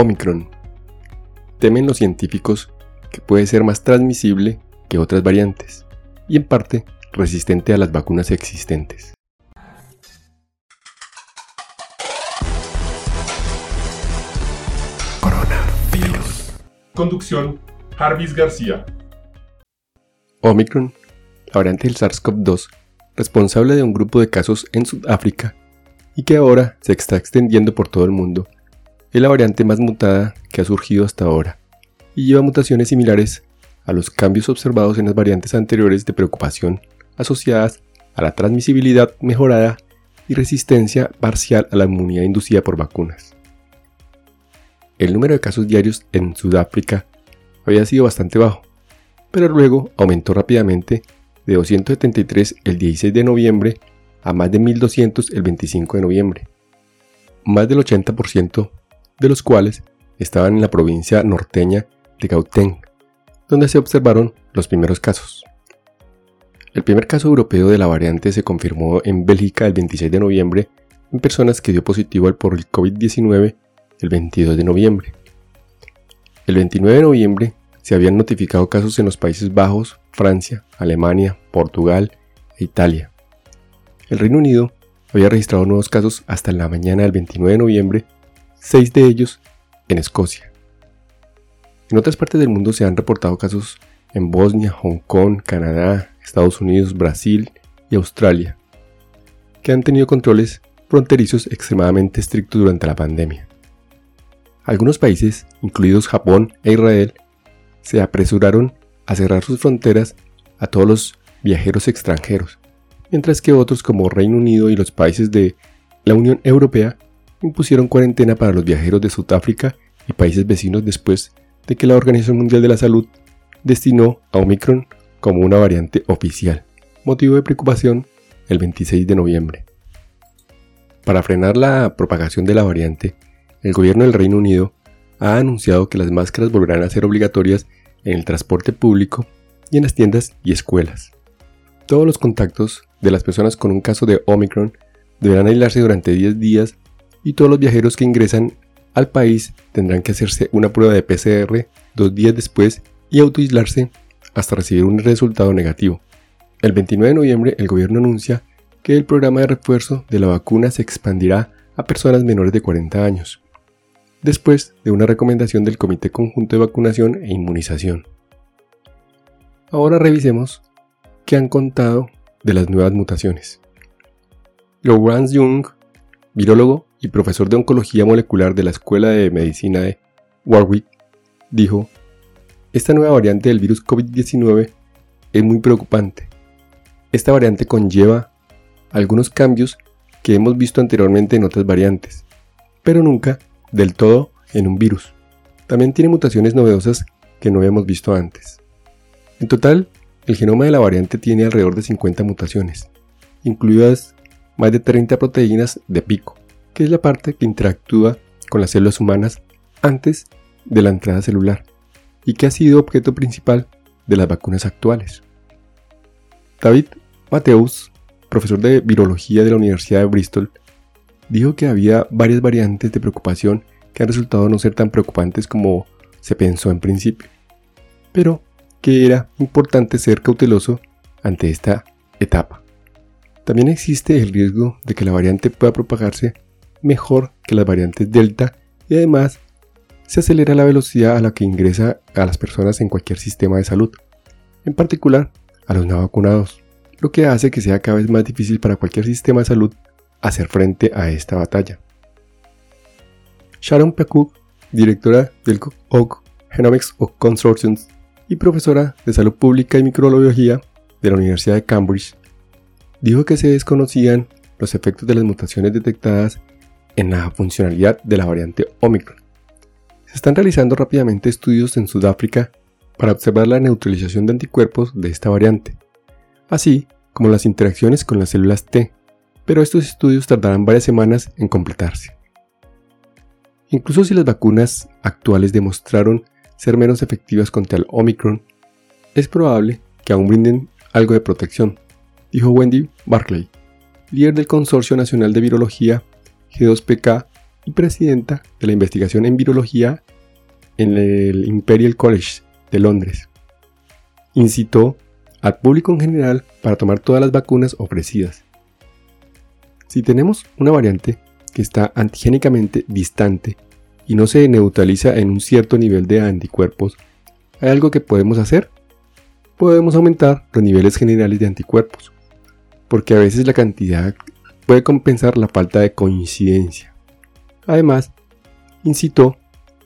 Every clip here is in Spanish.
Omicron. Temen los científicos que puede ser más transmisible que otras variantes y en parte resistente a las vacunas existentes. Coronavirus. Conducción, Jarvis García. Omicron, la variante del SARS-CoV-2, responsable de un grupo de casos en Sudáfrica y que ahora se está extendiendo por todo el mundo, es la variante más mutada que ha surgido hasta ahora y lleva mutaciones similares a los cambios observados en las variantes anteriores de preocupación asociadas a la transmisibilidad mejorada y resistencia parcial a la inmunidad inducida por vacunas. El número de casos diarios en Sudáfrica había sido bastante bajo, pero luego aumentó rápidamente de 273 el 16 de noviembre a más de 1200 el 25 de noviembre. Más del 80% de los cuales estaban en la provincia norteña de Gauteng, donde se observaron los primeros casos. El primer caso europeo de la variante se confirmó en Bélgica el 26 de noviembre en personas que dio positivo por el COVID-19 el 22 de noviembre. El 29 de noviembre se habían notificado casos en los Países Bajos, Francia, Alemania, Portugal e Italia. El Reino Unido había registrado nuevos casos hasta la mañana del 29 de noviembre, seis de ellos en Escocia. En otras partes del mundo se han reportado casos en Bosnia, Hong Kong, Canadá, Estados Unidos, Brasil y Australia, que han tenido controles fronterizos extremadamente estrictos durante la pandemia. Algunos países, incluidos Japón e Israel, se apresuraron a cerrar sus fronteras a todos los viajeros extranjeros, mientras que otros como Reino Unido y los países de la Unión Europea impusieron cuarentena para los viajeros de Sudáfrica y países vecinos después de que la Organización Mundial de la Salud destinó a Omicron como una variante oficial, motivo de preocupación el 26 de noviembre. Para frenar la propagación de la variante, el gobierno del Reino Unido ha anunciado que las máscaras volverán a ser obligatorias en el transporte público y en las tiendas y escuelas. Todos los contactos de las personas con un caso de Omicron deberán aislarse durante 10 días y todos los viajeros que ingresan al país tendrán que hacerse una prueba de PCR dos días después y autoaislarse hasta recibir un resultado negativo. El 29 de noviembre el gobierno anuncia que el programa de refuerzo de la vacuna se expandirá a personas menores de 40 años, después de una recomendación del Comité Conjunto de Vacunación e Inmunización. Ahora revisemos qué han contado de las nuevas mutaciones. Lawrence Jung, virólogo y profesor de oncología molecular de la Escuela de Medicina de Warwick, dijo, esta nueva variante del virus COVID-19 es muy preocupante. Esta variante conlleva algunos cambios que hemos visto anteriormente en otras variantes, pero nunca del todo en un virus. También tiene mutaciones novedosas que no habíamos visto antes. En total, el genoma de la variante tiene alrededor de 50 mutaciones, incluidas más de 30 proteínas de pico, que es la parte que interactúa con las células humanas antes de la entrada celular y que ha sido objeto principal de las vacunas actuales. David Mateus, profesor de virología de la Universidad de Bristol, dijo que había varias variantes de preocupación que han resultado no ser tan preocupantes como se pensó en principio, pero que era importante ser cauteloso ante esta etapa. También existe el riesgo de que la variante pueda propagarse mejor que las variantes Delta y además se acelera la velocidad a la que ingresa a las personas en cualquier sistema de salud, en particular a los no vacunados, lo que hace que sea cada vez más difícil para cualquier sistema de salud hacer frente a esta batalla. Sharon Pecook, directora del OG Genomics of Consortiums y profesora de salud pública y microbiología de la Universidad de Cambridge, dijo que se desconocían los efectos de las mutaciones detectadas en la funcionalidad de la variante Omicron. Se están realizando rápidamente estudios en Sudáfrica para observar la neutralización de anticuerpos de esta variante, así como las interacciones con las células T pero estos estudios tardarán varias semanas en completarse. Incluso si las vacunas actuales demostraron ser menos efectivas contra el Omicron, es probable que aún brinden algo de protección, dijo Wendy Barclay, líder del Consorcio Nacional de Virología G2PK y presidenta de la investigación en virología en el Imperial College de Londres. Incitó al público en general para tomar todas las vacunas ofrecidas. Si tenemos una variante que está antigénicamente distante y no se neutraliza en un cierto nivel de anticuerpos, ¿hay algo que podemos hacer? Podemos aumentar los niveles generales de anticuerpos, porque a veces la cantidad puede compensar la falta de coincidencia. Además, incitó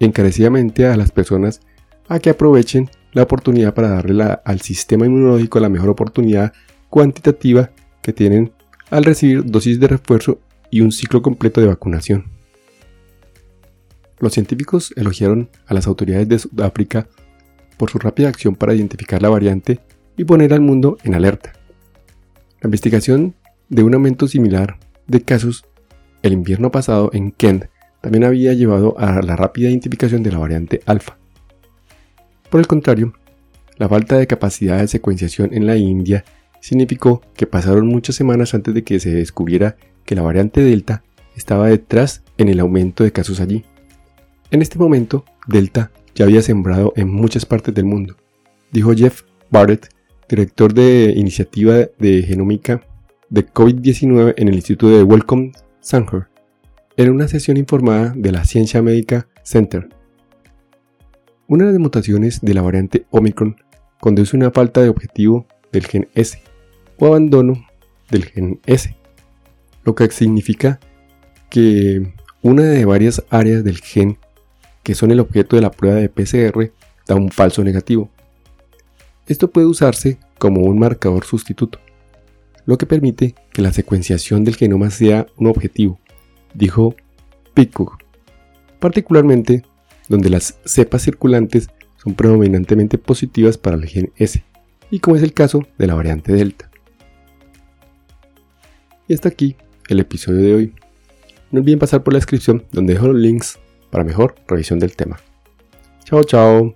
encarecidamente a las personas a que aprovechen la oportunidad para darle al sistema inmunológico la mejor oportunidad cuantitativa que tienen al recibir dosis de refuerzo y un ciclo completo de vacunación. Los científicos elogiaron a las autoridades de Sudáfrica por su rápida acción para identificar la variante y poner al mundo en alerta. La investigación de un aumento similar de casos el invierno pasado en Kent también había llevado a la rápida identificación de la variante alfa. Por el contrario, la falta de capacidad de secuenciación en la India significó que pasaron muchas semanas antes de que se descubriera que la variante Delta estaba detrás en el aumento de casos allí. En este momento, Delta ya había sembrado en muchas partes del mundo, dijo Jeff Barrett, director de iniciativa de genómica de COVID-19 en el Instituto de Wellcome Sanger, en una sesión informada de la Ciencia Médica Center. Una de las mutaciones de la variante Omicron conduce a una falta de objetivo del gen S o abandono del gen S, lo que significa que una de varias áreas del gen que son el objeto de la prueba de PCR da un falso negativo. Esto puede usarse como un marcador sustituto, lo que permite que la secuenciación del genoma sea un objetivo, dijo Pitcock, particularmente donde las cepas circulantes son predominantemente positivas para el gen S, y como es el caso de la variante Delta. Y hasta aquí el episodio de hoy. No olviden pasar por la descripción donde dejo los links para mejor revisión del tema. Chao, chao.